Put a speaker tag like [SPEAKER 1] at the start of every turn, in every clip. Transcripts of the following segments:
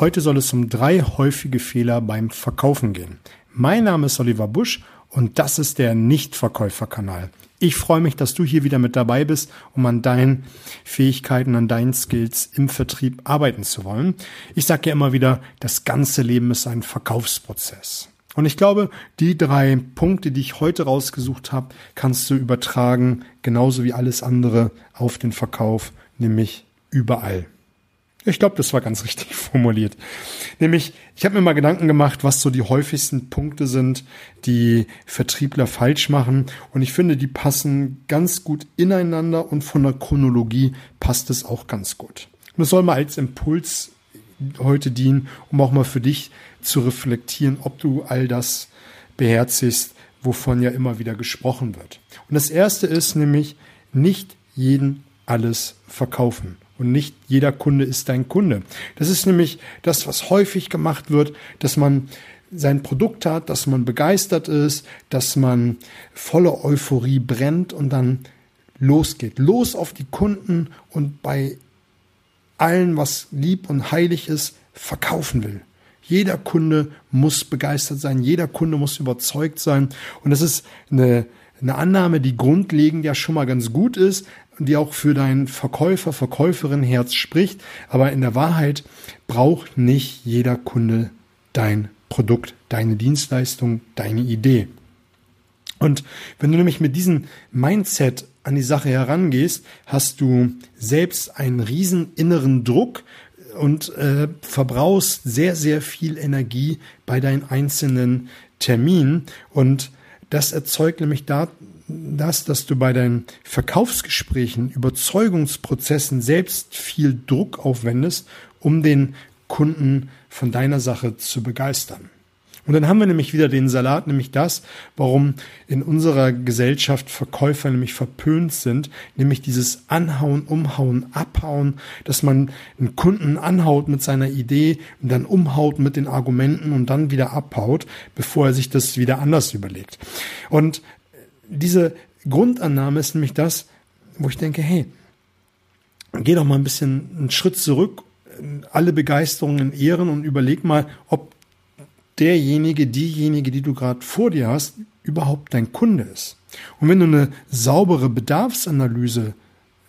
[SPEAKER 1] Heute soll es um drei häufige Fehler beim Verkaufen gehen. Mein Name ist Oliver Busch und das ist der Nichtverkäuferkanal. Ich freue mich, dass du hier wieder mit dabei bist, um an deinen Fähigkeiten, an deinen Skills im Vertrieb arbeiten zu wollen. Ich sage ja immer wieder, das ganze Leben ist ein Verkaufsprozess. Und ich glaube, die drei Punkte, die ich heute rausgesucht habe, kannst du übertragen, genauso wie alles andere auf den Verkauf, nämlich überall. Ich glaube, das war ganz richtig formuliert. Nämlich, ich habe mir mal Gedanken gemacht, was so die häufigsten Punkte sind, die Vertriebler falsch machen. Und ich finde, die passen ganz gut ineinander und von der Chronologie passt es auch ganz gut. Und das soll mal als Impuls heute dienen, um auch mal für dich zu reflektieren, ob du all das beherzigst, wovon ja immer wieder gesprochen wird. Und das erste ist nämlich, nicht jeden alles verkaufen. Und nicht jeder Kunde ist dein Kunde. Das ist nämlich das, was häufig gemacht wird, dass man sein Produkt hat, dass man begeistert ist, dass man voller Euphorie brennt und dann losgeht. Los auf die Kunden und bei allen, was lieb und heilig ist, verkaufen will. Jeder Kunde muss begeistert sein, jeder Kunde muss überzeugt sein. Und das ist eine, eine Annahme, die grundlegend ja schon mal ganz gut ist, die auch für dein Verkäufer, Verkäuferin Herz spricht. Aber in der Wahrheit braucht nicht jeder Kunde dein Produkt, deine Dienstleistung, deine Idee. Und wenn du nämlich mit diesem Mindset an die Sache herangehst, hast du selbst einen riesen inneren Druck und äh, verbrauchst sehr, sehr viel Energie bei deinen einzelnen Terminen. Und das erzeugt nämlich da, das, dass du bei deinen Verkaufsgesprächen, Überzeugungsprozessen selbst viel Druck aufwendest, um den Kunden von deiner Sache zu begeistern. Und dann haben wir nämlich wieder den Salat, nämlich das, warum in unserer Gesellschaft Verkäufer nämlich verpönt sind, nämlich dieses Anhauen, Umhauen, Abhauen, dass man einen Kunden anhaut mit seiner Idee und dann umhaut mit den Argumenten und dann wieder abhaut, bevor er sich das wieder anders überlegt. Und diese Grundannahme ist nämlich das, wo ich denke, hey, geh doch mal ein bisschen einen Schritt zurück, alle Begeisterungen ehren und überleg mal, ob derjenige, diejenige, die du gerade vor dir hast, überhaupt dein Kunde ist. Und wenn du eine saubere Bedarfsanalyse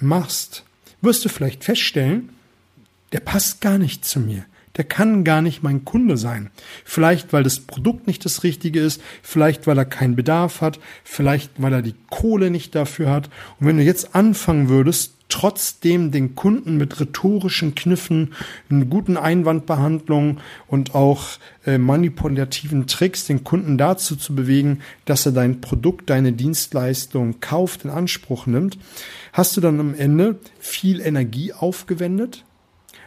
[SPEAKER 1] machst, wirst du vielleicht feststellen, der passt gar nicht zu mir der kann gar nicht mein Kunde sein. Vielleicht, weil das Produkt nicht das Richtige ist, vielleicht, weil er keinen Bedarf hat, vielleicht, weil er die Kohle nicht dafür hat. Und wenn du jetzt anfangen würdest, trotzdem den Kunden mit rhetorischen Kniffen, guten Einwandbehandlungen und auch äh, manipulativen Tricks den Kunden dazu zu bewegen, dass er dein Produkt, deine Dienstleistung kauft, in Anspruch nimmt, hast du dann am Ende viel Energie aufgewendet.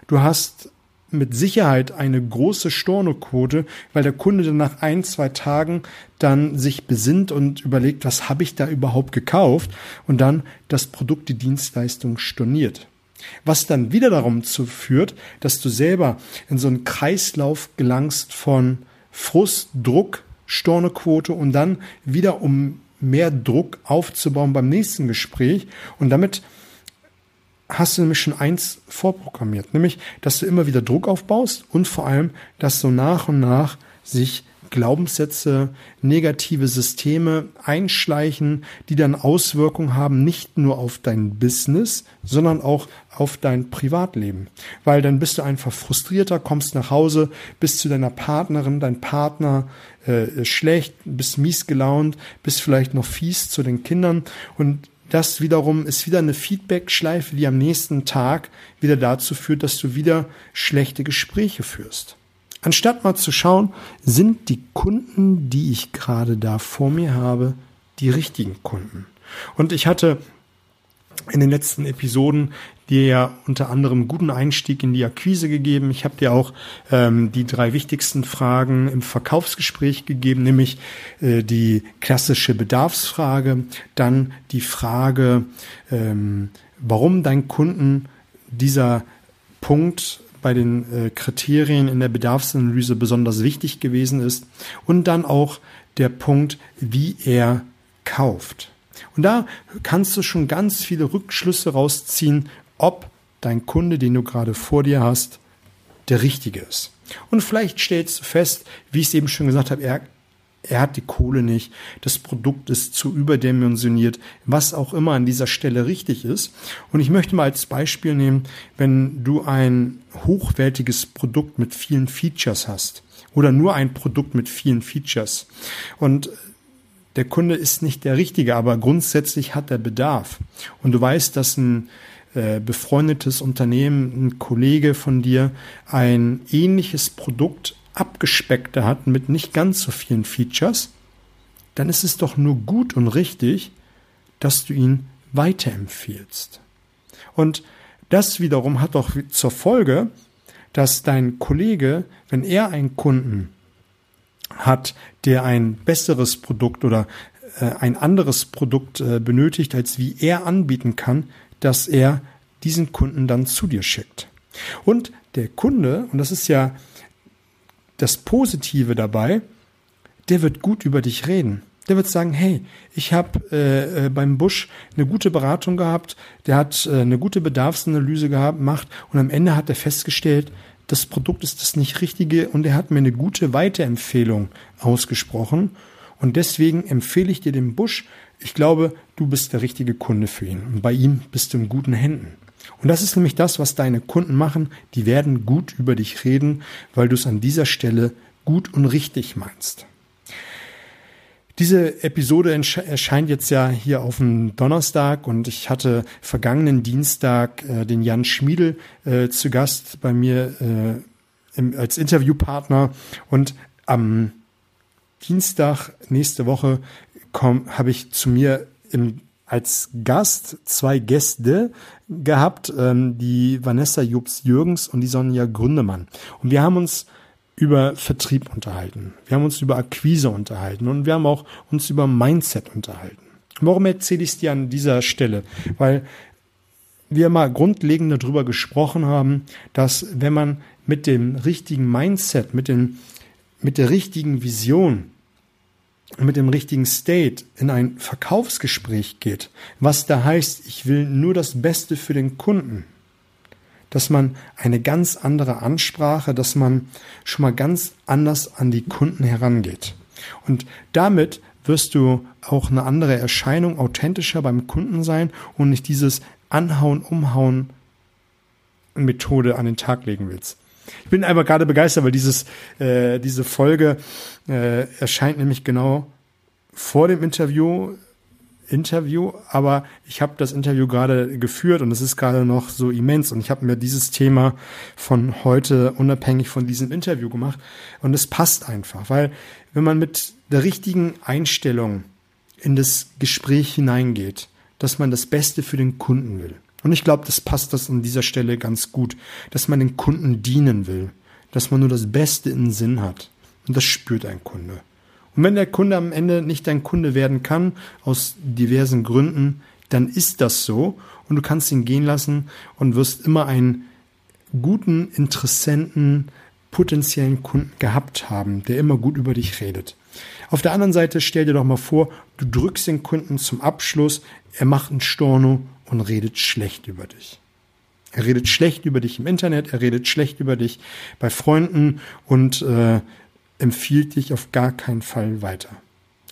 [SPEAKER 1] Du hast mit Sicherheit eine große Stornoquote, weil der Kunde dann nach ein, zwei Tagen dann sich besinnt und überlegt, was habe ich da überhaupt gekauft und dann das Produkt, die Dienstleistung storniert. Was dann wieder darum zu führt, dass du selber in so einen Kreislauf gelangst von Frust, Druck, Stornoquote und dann wieder um mehr Druck aufzubauen beim nächsten Gespräch und damit hast du nämlich schon eins vorprogrammiert, nämlich, dass du immer wieder Druck aufbaust und vor allem, dass so nach und nach sich Glaubenssätze, negative Systeme einschleichen, die dann Auswirkungen haben, nicht nur auf dein Business, sondern auch auf dein Privatleben. Weil dann bist du einfach frustrierter, kommst nach Hause, bist zu deiner Partnerin, dein Partner äh, schlecht, bist mies gelaunt, bist vielleicht noch fies zu den Kindern und das wiederum ist wieder eine Feedback-Schleife, die am nächsten Tag wieder dazu führt, dass du wieder schlechte Gespräche führst. Anstatt mal zu schauen, sind die Kunden, die ich gerade da vor mir habe, die richtigen Kunden. Und ich hatte in den letzten Episoden dir ja unter anderem guten Einstieg in die Akquise gegeben. Ich habe dir auch ähm, die drei wichtigsten Fragen im Verkaufsgespräch gegeben, nämlich äh, die klassische Bedarfsfrage, dann die Frage, ähm, warum dein Kunden dieser Punkt bei den äh, Kriterien in der Bedarfsanalyse besonders wichtig gewesen ist und dann auch der Punkt, wie er kauft. Und da kannst du schon ganz viele Rückschlüsse rausziehen, ob dein Kunde, den du gerade vor dir hast, der richtige ist. Und vielleicht stellst du fest, wie ich es eben schon gesagt habe, er er hat die Kohle nicht, das Produkt ist zu überdimensioniert, was auch immer an dieser Stelle richtig ist. Und ich möchte mal als Beispiel nehmen, wenn du ein hochwertiges Produkt mit vielen Features hast oder nur ein Produkt mit vielen Features und der Kunde ist nicht der Richtige, aber grundsätzlich hat er Bedarf. Und du weißt, dass ein äh, befreundetes Unternehmen, ein Kollege von dir ein ähnliches Produkt abgespeckte hat mit nicht ganz so vielen Features, dann ist es doch nur gut und richtig, dass du ihn weiterempfiehlst. Und das wiederum hat doch zur Folge, dass dein Kollege, wenn er einen Kunden hat, der ein besseres Produkt oder äh, ein anderes Produkt äh, benötigt, als wie er anbieten kann, dass er diesen Kunden dann zu dir schickt. Und der Kunde, und das ist ja das Positive dabei, der wird gut über dich reden. Der wird sagen, hey, ich habe äh, äh, beim Busch eine gute Beratung gehabt, der hat äh, eine gute Bedarfsanalyse gehabt, macht und am Ende hat er festgestellt, das Produkt ist das nicht richtige und er hat mir eine gute Weiterempfehlung ausgesprochen und deswegen empfehle ich dir den Busch. Ich glaube, du bist der richtige Kunde für ihn und bei ihm bist du in guten Händen. Und das ist nämlich das, was deine Kunden machen. Die werden gut über dich reden, weil du es an dieser Stelle gut und richtig meinst. Diese Episode erscheint jetzt ja hier auf dem Donnerstag und ich hatte vergangenen Dienstag äh, den Jan Schmiedel äh, zu Gast bei mir äh, im, als Interviewpartner und am Dienstag nächste Woche habe ich zu mir im als Gast zwei Gäste gehabt, ähm, die Vanessa Jobs-Jürgens und die Sonja Gründemann. Und wir haben uns über Vertrieb unterhalten. Wir haben uns über Akquise unterhalten und wir haben auch uns über Mindset unterhalten. Warum erzähle ich es dir an dieser Stelle? Weil wir mal grundlegend darüber gesprochen haben, dass wenn man mit dem richtigen Mindset, mit, dem, mit der richtigen Vision mit dem richtigen State in ein Verkaufsgespräch geht, was da heißt, ich will nur das Beste für den Kunden, dass man eine ganz andere Ansprache, dass man schon mal ganz anders an die Kunden herangeht. Und damit wirst du auch eine andere Erscheinung authentischer beim Kunden sein und nicht dieses Anhauen, Umhauen Methode an den Tag legen willst. Ich bin einfach gerade begeistert, weil dieses, äh, diese Folge äh, erscheint nämlich genau vor dem Interview. Interview, aber ich habe das Interview gerade geführt und es ist gerade noch so immens und ich habe mir dieses Thema von heute unabhängig von diesem Interview gemacht und es passt einfach, weil wenn man mit der richtigen Einstellung in das Gespräch hineingeht, dass man das Beste für den Kunden will, und ich glaube, das passt das an dieser Stelle ganz gut, dass man den Kunden dienen will, dass man nur das Beste in Sinn hat. Und das spürt ein Kunde. Und wenn der Kunde am Ende nicht dein Kunde werden kann, aus diversen Gründen, dann ist das so und du kannst ihn gehen lassen und wirst immer einen guten, interessenten, potenziellen Kunden gehabt haben, der immer gut über dich redet. Auf der anderen Seite stell dir doch mal vor, du drückst den Kunden zum Abschluss, er macht einen Storno und redet schlecht über dich. Er redet schlecht über dich im Internet, er redet schlecht über dich bei Freunden und äh, empfiehlt dich auf gar keinen Fall weiter.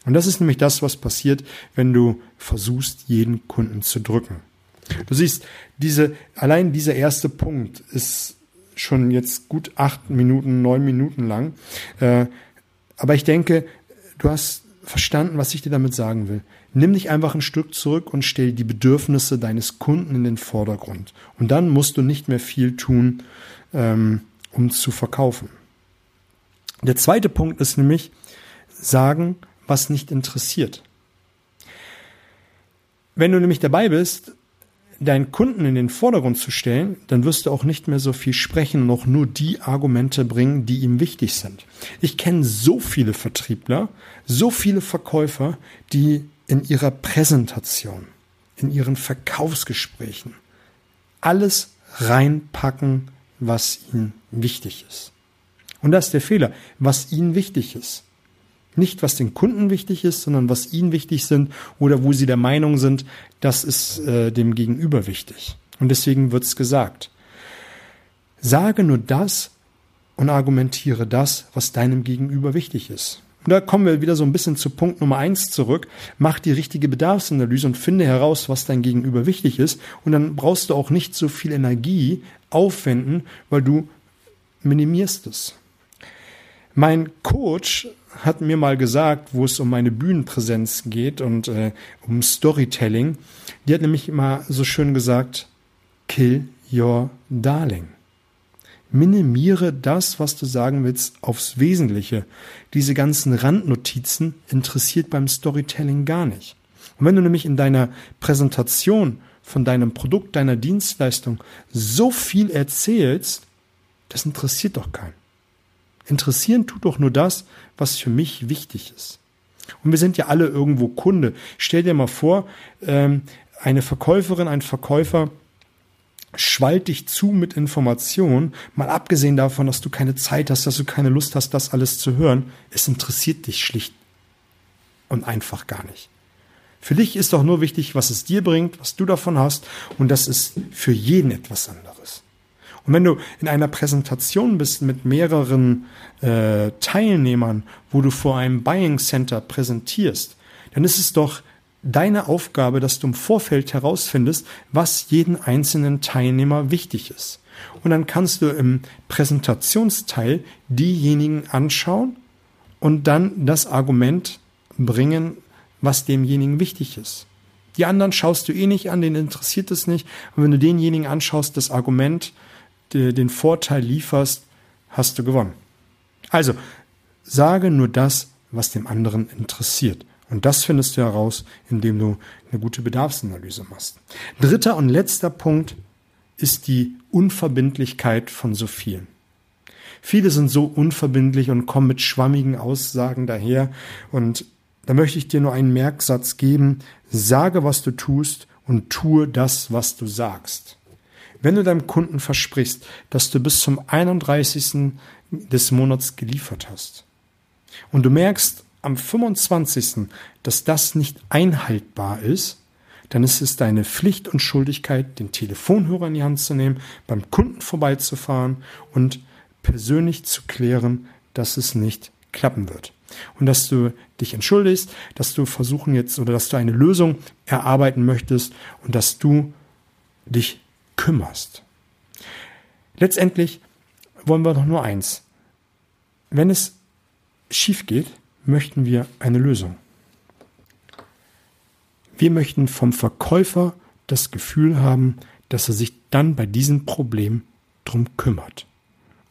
[SPEAKER 1] Und das ist nämlich das, was passiert, wenn du versuchst, jeden Kunden zu drücken. Du siehst, diese, allein dieser erste Punkt ist schon jetzt gut acht Minuten, neun Minuten lang. Äh, aber ich denke, du hast verstanden, was ich dir damit sagen will. Nimm dich einfach ein Stück zurück und stell die Bedürfnisse deines Kunden in den Vordergrund. Und dann musst du nicht mehr viel tun, ähm, um zu verkaufen. Der zweite Punkt ist nämlich sagen, was nicht interessiert. Wenn du nämlich dabei bist, deinen Kunden in den Vordergrund zu stellen, dann wirst du auch nicht mehr so viel sprechen und auch nur die Argumente bringen, die ihm wichtig sind. Ich kenne so viele Vertriebler, so viele Verkäufer, die in ihrer Präsentation, in ihren Verkaufsgesprächen alles reinpacken, was ihnen wichtig ist. Und das ist der Fehler, was ihnen wichtig ist. Nicht, was den Kunden wichtig ist, sondern was ihnen wichtig sind oder wo sie der Meinung sind, das ist äh, dem Gegenüber wichtig. Und deswegen wird's gesagt. Sage nur das, und argumentiere das, was deinem Gegenüber wichtig ist. Und da kommen wir wieder so ein bisschen zu Punkt Nummer eins zurück. Mach die richtige Bedarfsanalyse und finde heraus, was dein Gegenüber wichtig ist. Und dann brauchst du auch nicht so viel Energie aufwenden, weil du minimierst es. Mein Coach hat mir mal gesagt, wo es um meine Bühnenpräsenz geht und äh, um Storytelling. Die hat nämlich immer so schön gesagt, kill your darling. Minimiere das, was du sagen willst, aufs Wesentliche. Diese ganzen Randnotizen interessiert beim Storytelling gar nicht. Und wenn du nämlich in deiner Präsentation von deinem Produkt, deiner Dienstleistung so viel erzählst, das interessiert doch keinen. Interessieren tut doch nur das, was für mich wichtig ist. Und wir sind ja alle irgendwo Kunde. Stell dir mal vor, ähm, eine Verkäuferin, ein Verkäufer schwallt dich zu mit Informationen, mal abgesehen davon, dass du keine Zeit hast, dass du keine Lust hast, das alles zu hören. Es interessiert dich schlicht und einfach gar nicht. Für dich ist doch nur wichtig, was es dir bringt, was du davon hast, und das ist für jeden etwas anderes. Und wenn du in einer Präsentation bist mit mehreren äh, Teilnehmern, wo du vor einem Buying Center präsentierst, dann ist es doch deine Aufgabe, dass du im Vorfeld herausfindest, was jeden einzelnen Teilnehmer wichtig ist. Und dann kannst du im Präsentationsteil diejenigen anschauen und dann das Argument bringen, was demjenigen wichtig ist. Die anderen schaust du eh nicht an, den interessiert es nicht. Und wenn du denjenigen anschaust, das Argument, den Vorteil lieferst, hast du gewonnen. Also, sage nur das, was dem anderen interessiert. Und das findest du heraus, indem du eine gute Bedarfsanalyse machst. Dritter und letzter Punkt ist die Unverbindlichkeit von so vielen. Viele sind so unverbindlich und kommen mit schwammigen Aussagen daher. Und da möchte ich dir nur einen Merksatz geben. Sage, was du tust und tue das, was du sagst. Wenn du deinem Kunden versprichst, dass du bis zum 31. des Monats geliefert hast und du merkst am 25., dass das nicht einhaltbar ist, dann ist es deine Pflicht und Schuldigkeit, den Telefonhörer in die Hand zu nehmen, beim Kunden vorbeizufahren und persönlich zu klären, dass es nicht klappen wird. Und dass du dich entschuldigst, dass du versuchen jetzt oder dass du eine Lösung erarbeiten möchtest und dass du dich kümmerst. Letztendlich wollen wir doch nur eins. Wenn es schief geht, möchten wir eine Lösung. Wir möchten vom Verkäufer das Gefühl haben, dass er sich dann bei diesem Problem drum kümmert.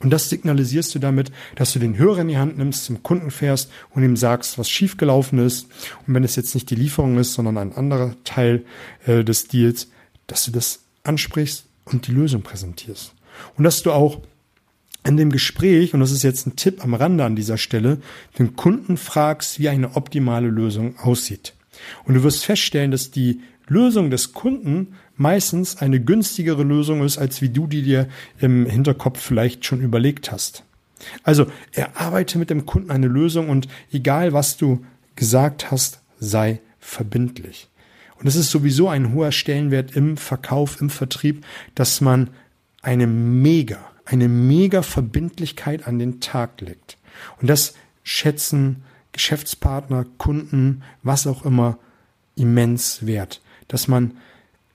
[SPEAKER 1] Und das signalisierst du damit, dass du den Hörer in die Hand nimmst, zum Kunden fährst und ihm sagst, was schiefgelaufen ist. Und wenn es jetzt nicht die Lieferung ist, sondern ein anderer Teil äh, des Deals, dass du das ansprichst und die Lösung präsentierst. Und dass du auch in dem Gespräch, und das ist jetzt ein Tipp am Rande an dieser Stelle, den Kunden fragst, wie eine optimale Lösung aussieht. Und du wirst feststellen, dass die Lösung des Kunden meistens eine günstigere Lösung ist, als wie du die dir im Hinterkopf vielleicht schon überlegt hast. Also erarbeite mit dem Kunden eine Lösung und egal was du gesagt hast, sei verbindlich. Und es ist sowieso ein hoher Stellenwert im Verkauf, im Vertrieb, dass man eine mega eine mega Verbindlichkeit an den Tag legt. Und das schätzen Geschäftspartner, Kunden, was auch immer immens wert, dass man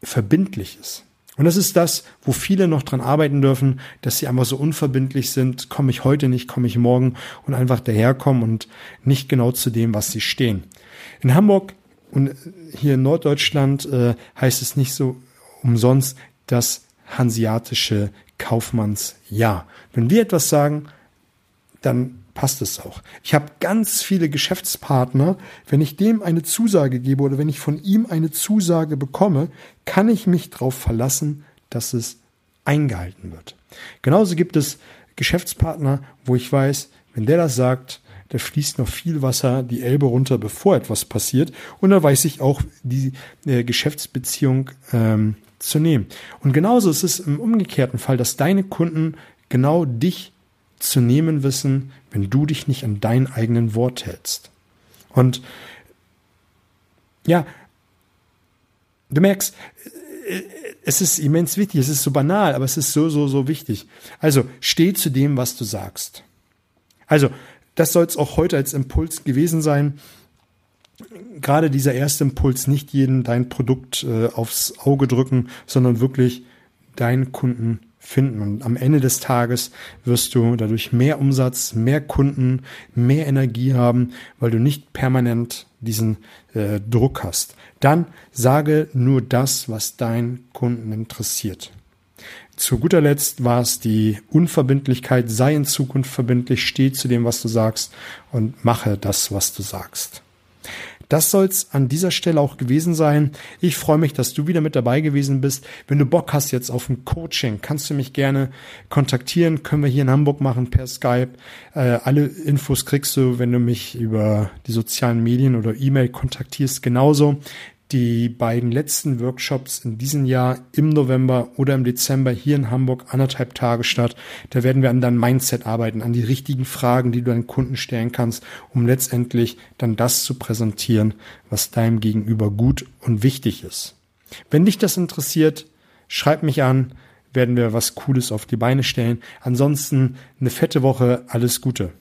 [SPEAKER 1] verbindlich ist. Und das ist das, wo viele noch dran arbeiten dürfen, dass sie einfach so unverbindlich sind, komme ich heute nicht, komme ich morgen und einfach daherkommen und nicht genau zu dem, was sie stehen. In Hamburg und hier in Norddeutschland äh, heißt es nicht so umsonst das hanseatische Kaufmanns Ja. Wenn wir etwas sagen, dann passt es auch. Ich habe ganz viele Geschäftspartner, wenn ich dem eine Zusage gebe oder wenn ich von ihm eine Zusage bekomme, kann ich mich darauf verlassen, dass es eingehalten wird. Genauso gibt es Geschäftspartner, wo ich weiß, wenn der das sagt, da fließt noch viel Wasser die Elbe runter, bevor etwas passiert. Und da weiß ich auch, die äh, Geschäftsbeziehung ähm, zu nehmen. Und genauso ist es im umgekehrten Fall, dass deine Kunden genau dich zu nehmen wissen, wenn du dich nicht an dein eigenen Wort hältst. Und ja, du merkst, es ist immens wichtig, es ist so banal, aber es ist so, so, so wichtig. Also steh zu dem, was du sagst. Also, das soll es auch heute als Impuls gewesen sein. Gerade dieser erste Impuls, nicht jeden dein Produkt äh, aufs Auge drücken, sondern wirklich deinen Kunden finden. Und am Ende des Tages wirst du dadurch mehr Umsatz, mehr Kunden, mehr Energie haben, weil du nicht permanent diesen äh, Druck hast. Dann sage nur das, was deinen Kunden interessiert. Zu guter Letzt war es die Unverbindlichkeit, sei in Zukunft verbindlich, steh zu dem, was du sagst und mache das, was du sagst. Das soll's an dieser Stelle auch gewesen sein. Ich freue mich, dass du wieder mit dabei gewesen bist. Wenn du Bock hast jetzt auf ein Coaching, kannst du mich gerne kontaktieren. Können wir hier in Hamburg machen per Skype. Äh, alle Infos kriegst du, wenn du mich über die sozialen Medien oder E-Mail kontaktierst. Genauso die beiden letzten Workshops in diesem Jahr im November oder im Dezember hier in Hamburg anderthalb Tage statt. Da werden wir an deinem Mindset arbeiten, an die richtigen Fragen, die du deinen Kunden stellen kannst, um letztendlich dann das zu präsentieren, was deinem Gegenüber gut und wichtig ist. Wenn dich das interessiert, schreib mich an, werden wir was Cooles auf die Beine stellen. Ansonsten eine fette Woche, alles Gute.